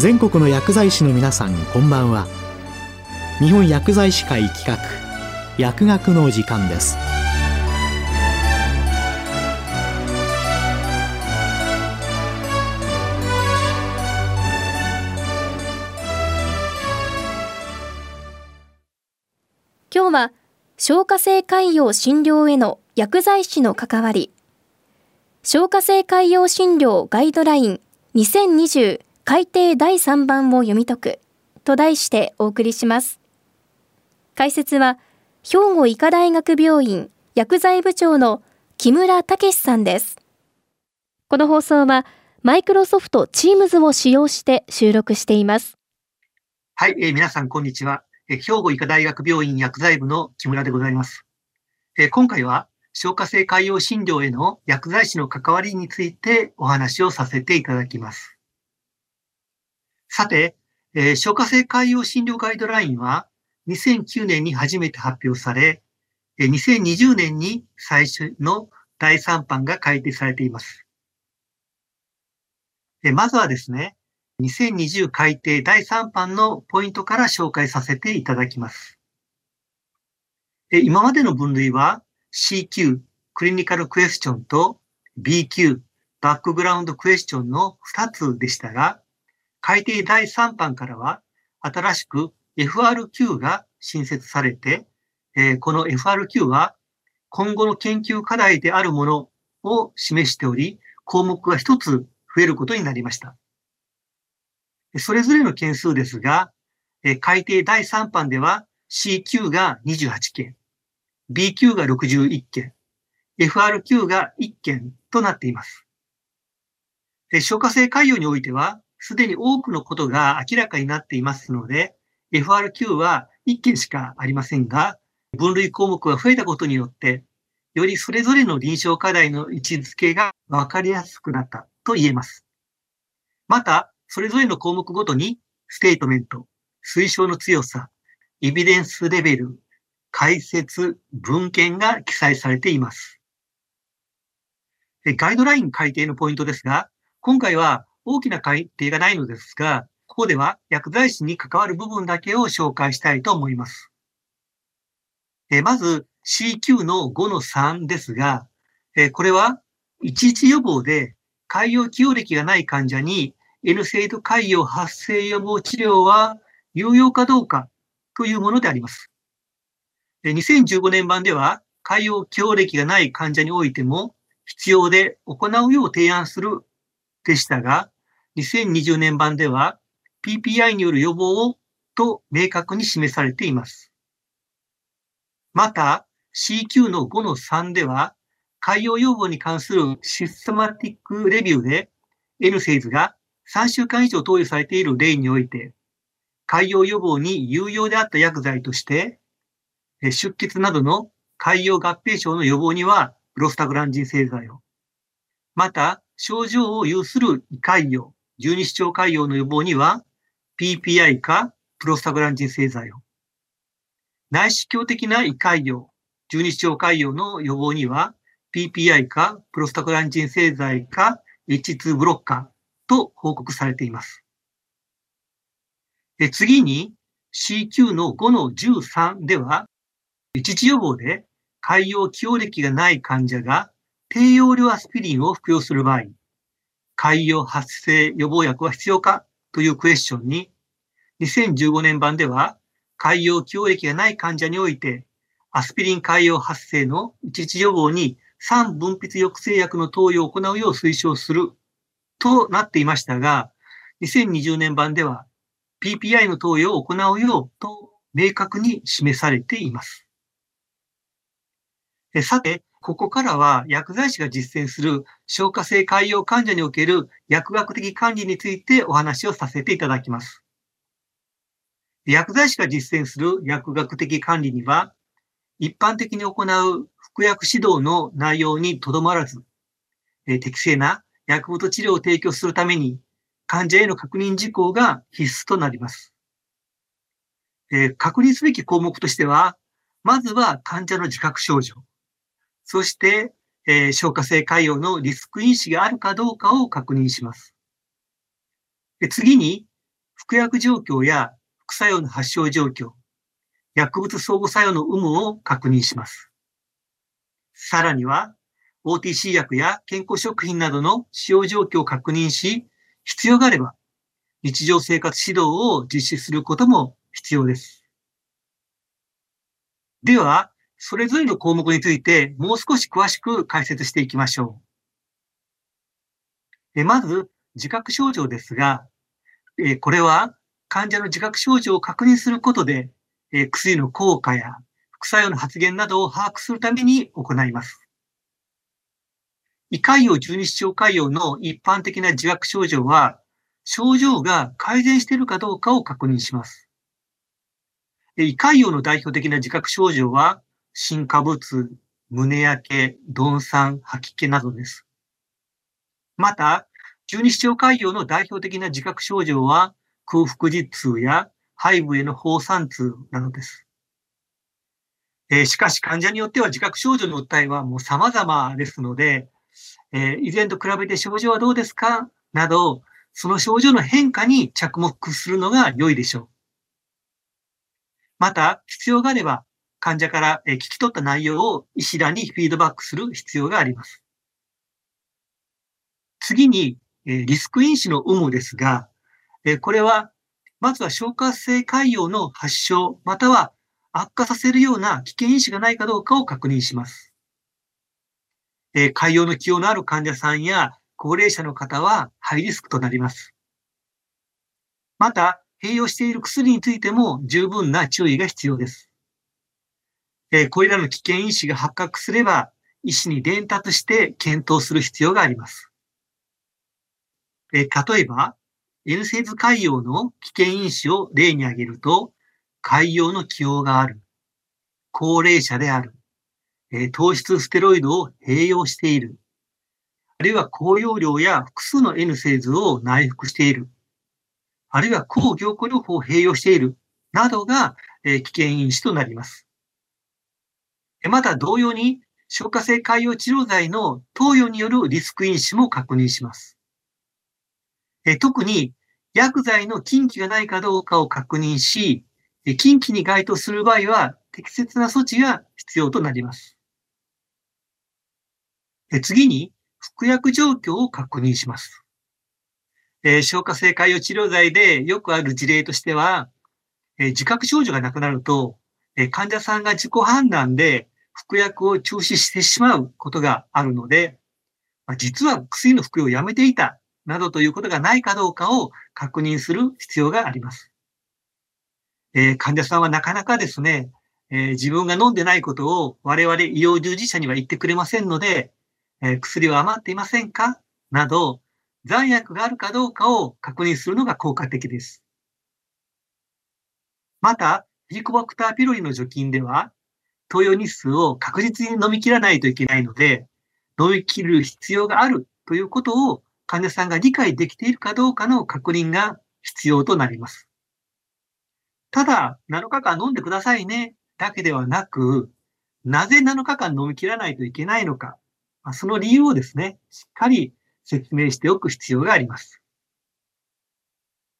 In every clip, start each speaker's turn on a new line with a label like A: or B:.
A: 全国の薬剤師の皆さんこんばんは。日本薬剤師会企画薬学の時間です。
B: 今日は消化性潰瘍診療への薬剤師の関わり。消化性潰瘍診療ガイドライン2020改訂第3版を読み解くと題してお送りします。解説は兵庫医科大学病院薬剤部長の木村武さんです。この放送はマイクロソフト Teams を使用して収録しています。
C: はい、えー、皆さんこんにちは、えー、兵庫医科大学病院薬剤部の木村でございます。えー、今回は消化性潰瘍診療への薬剤師の関わりについてお話をさせていただきます。さて、えー、消化性潰瘍診療ガイドラインは2009年に初めて発表され、2020年に最初の第3版が改定されています。まずはですね、2020改定第3版のポイントから紹介させていただきます。え今までの分類は CQ、クリニカルクエスチョンと BQ、バックグラウンドクエスチョンの2つでしたが、改定第3版からは新しく FRQ が新設されて、えー、この FRQ は今後の研究課題であるものを示しており、項目が一つ増えることになりました。それぞれの件数ですが、えー、改定第3版では CQ が28件、BQ が61件、FRQ が1件となっています。消化性潰瘍においては、すでに多くのことが明らかになっていますので、FRQ は1件しかありませんが、分類項目が増えたことによって、よりそれぞれの臨床課題の位置づけがわかりやすくなったと言えます。また、それぞれの項目ごとに、ステートメント、推奨の強さ、エビデンスレベル、解説、文献が記載されています。ガイドライン改定のポイントですが、今回は大きな改定がないのですが、ここでは薬剤師に関わる部分だけを紹介したいと思います。えまず CQ の5の3ですが、えこれは11予防で海洋起用歴がない患者に N セイド海洋発生予防治療は有用かどうかというものであります。2015年版では海洋起用歴がない患者においても必要で行うよう提案するでしたが、2020年版では PPI による予防をと明確に示されています。また CQ の5の3では海洋予防に関するシステマティックレビューで N セイズが3週間以上投与されている例において海洋予防に有用であった薬剤として出血などの海洋合併症の予防にはロスタグランジン製剤をまた症状を有する胃潰瘍、十二指腸潰瘍の予防には PPI かプロスタグランジン製剤を。内視鏡的な胃潰瘍、十二指腸潰瘍の予防には PPI かプロスタグランジン製剤か H2 ブロッカーと報告されています。で次に CQ の5の13では、一時予防で潰瘍起用歴がない患者が低用量アスピリンを服用する場合、潰瘍発生予防薬は必要かというクエスチョンに、2015年版では、潰瘍起用歴がない患者において、アスピリン潰瘍発生の一時予防に3分泌抑制薬の投与を行うよう推奨するとなっていましたが、2020年版では PPI の投与を行うようと明確に示されています。さて、ここからは薬剤師が実践する消化性潰瘍患者における薬学的管理についてお話をさせていただきます。薬剤師が実践する薬学的管理には、一般的に行う服薬指導の内容にとどまらず、適正な薬物治療を提供するために患者への確認事項が必須となります。確認すべき項目としては、まずは患者の自覚症状。そして、えー、消化性潰瘍のリスク因子があるかどうかを確認します。で次に、服薬状況や副作用の発症状況、薬物相互作用の有無を確認します。さらには、OTC 薬や健康食品などの使用状況を確認し、必要があれば、日常生活指導を実施することも必要です。では、それぞれの項目についてもう少し詳しく解説していきましょう。まず、自覚症状ですが、これは患者の自覚症状を確認することで、薬の効果や副作用の発現などを把握するために行います。胃潰瘍十二指腸潰瘍の一般的な自覚症状は、症状が改善しているかどうかを確認します。胃潰瘍の代表的な自覚症状は、心下部痛、胸焼け、鈍酸、吐き気などです。また、十二指腸潰瘍の代表的な自覚症状は、空腹時痛や背部への放散痛などです。えー、しかし患者によっては自覚症状の訴えはもう様々ですので、えー、以前と比べて症状はどうですか？など、その症状の変化に着目するのが良いでしょう。また、必要があれば、患者から聞き取った内容を医師らにフィードバックする必要があります。次に、リスク因子の有無ですが、これは、まずは消化性潰瘍の発症、または悪化させるような危険因子がないかどうかを確認します。潰瘍の起用のある患者さんや高齢者の方はハイリスクとなります。また、併用している薬についても十分な注意が必要です。えー、これらの危険因子が発覚すれば、医師に伝達して検討する必要があります。えー、例えば、N セーズ海洋の危険因子を例に挙げると、海洋の起用がある、高齢者である、えー、糖質ステロイドを併用している、あるいは高容量や複数の N セーズを内服している、あるいは抗凝固療法を併用している、などが、え危険因子となります。また同様に、消化性潰瘍治療剤の投与によるリスク因子も確認します。え特に、薬剤の禁忌がないかどうかを確認し、禁忌に該当する場合は適切な措置が必要となります。次に、服薬状況を確認します。え、消化性潰瘍治療剤でよくある事例としては、え、自覚症状がなくなると、え、患者さんが自己判断で服薬を中止してしまうことがあるので、ま、実は薬の服用をやめていたなどということがないかどうかを確認する必要があります。え患者さんはなかなかですね、え自分が飲んでないことを我々医療従事者には言ってくれませんので、え薬は余っていませんか？など、残薬があるかどうかを確認するのが効果的です。また、ヘリコバクターピロリの除菌では、投与日数を確実に飲み切らないといけないので、飲み切る必要があるということを患者さんが理解できているかどうかの確認が必要となります。ただ、7日間飲んでくださいね、だけではなく、なぜ7日間飲み切らないといけないのか、その理由をですね、しっかり説明しておく必要があります。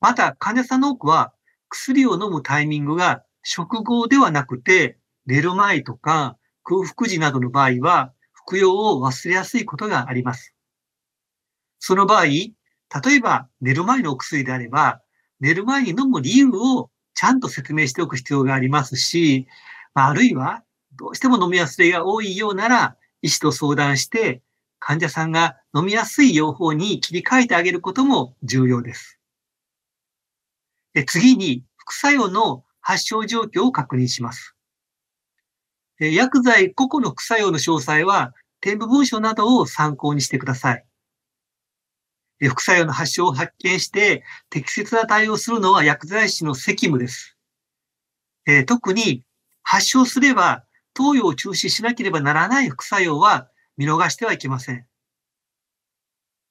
C: また、患者さんの多くは、薬を飲むタイミングが食後ではなくて、寝る前とか空腹時などの場合は、服用を忘れやすいことがあります。その場合、例えば寝る前のお薬であれば、寝る前に飲む理由をちゃんと説明しておく必要がありますし、あるいはどうしても飲み忘れが多いようなら、医師と相談して患者さんが飲みやすい用法に切り替えてあげることも重要です。で次に、副作用の発症状況を確認します。薬剤個々の副作用の詳細は、添付文書などを参考にしてください。副作用の発症を発見して適切な対応するのは薬剤師の責務です。特に発症すれば投与を中止しなければならない副作用は見逃してはいけません。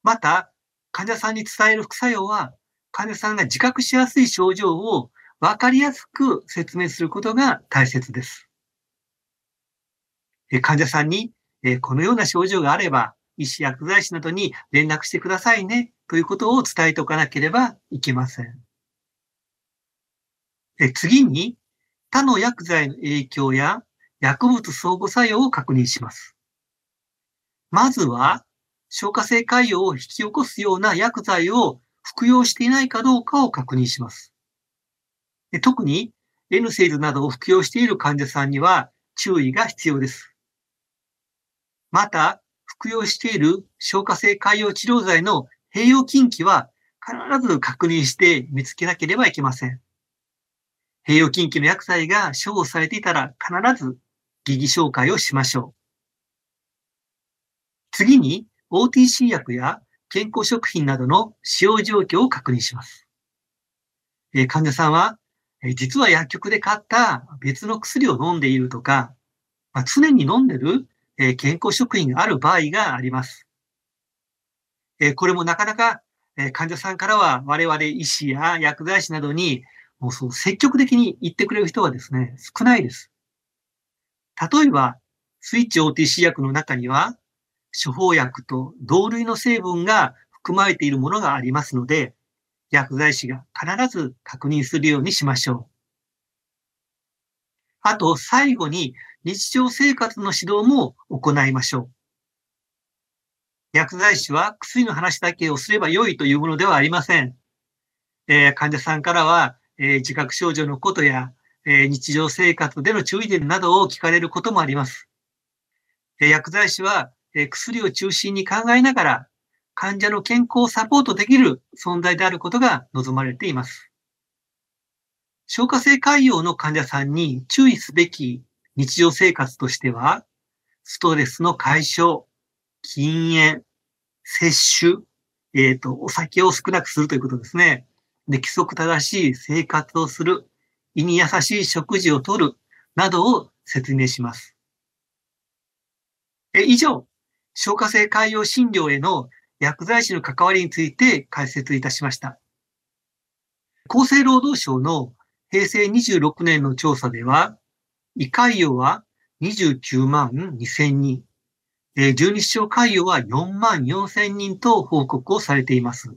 C: また、患者さんに伝える副作用は、患者さんが自覚しやすい症状を分かりやすく説明することが大切です。患者さんに、このような症状があれば、医師、薬剤師などに連絡してくださいね、ということを伝えておかなければいけません。え次に、他の薬剤の影響や薬物相互作用を確認します。まずは、消化性潰瘍を引き起こすような薬剤を服用していないかどうかを確認します。特に N セールなどを服用している患者さんには注意が必要です。また、服用している消化性潰瘍治療剤の併用禁忌は必ず確認して見つけなければいけません。併用禁忌の薬剤が処方されていたら必ず疑義紹介をしましょう。次に OTC 薬や健康食品などの使用状況を確認します。え患者さんは、え実は薬局で買った別の薬を飲んでいるとか、まあ、常に飲んでる、え健康食品がある場合があります。えこれもなかなか、え患者さんからは我々医師や薬剤師などにもうそう積極的に言ってくれる人はですね、少ないです。例えば、スイッチ OTC 薬の中には、処方薬と同類の成分が含まれているものがありますので、薬剤師が必ず確認するようにしましょう。あと、最後に日常生活の指導も行いましょう。薬剤師は薬の話だけをすれば良いというものではありません。えー、患者さんからは、えー、自覚症状のことや、えー、日常生活での注意点などを聞かれることもあります。え薬剤師はえ薬を中心に考えながら、患者の健康をサポートできる存在であることが望まれています。消化性潰瘍の患者さんに注意すべき日常生活としては、ストレスの解消、禁煙、摂取、えっ、ー、と、お酒を少なくするということですね。で、規則正しい生活をする、胃に優しい食事をとる、などを説明します。え以上、消化性潰瘍診療への薬剤師の関わりについて解説いたしました。厚生労働省の平成26年の調査では、胃潰瘍は29万2000人、十二指腸潰瘍は4万4000人と報告をされています。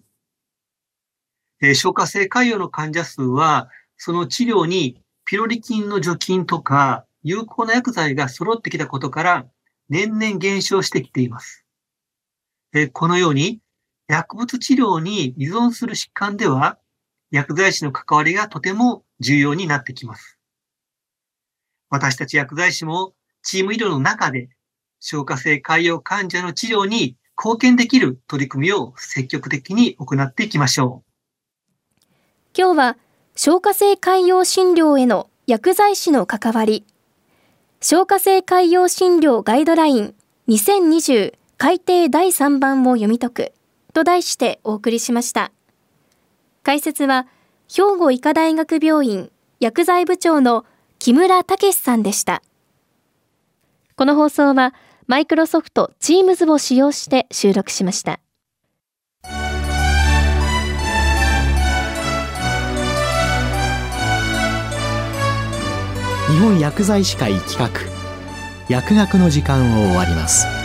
C: え消化性潰瘍の患者数は、その治療にピロリ菌の除菌とか有効な薬剤が揃ってきたことから、年々減少してきています。えこのように、薬物治療に依存する疾患では、薬剤師の関わりがとても重要になってきます。私たち薬剤師もチーム医療の中で消化性潰瘍患者の治療に貢献できる取り組みを積極的に行っていきましょう。
B: 今日は消化性潰瘍診療への薬剤師の関わり消化性海洋診療ガイドライン2020改訂第3版を読み解くと題してお送りしました。解説は兵庫医科大学病院薬剤部長の木村武さんでした。この放送はマイクロソフト Teams を使用して収録しました。
A: 日本薬剤師会企画薬学の時間を終わります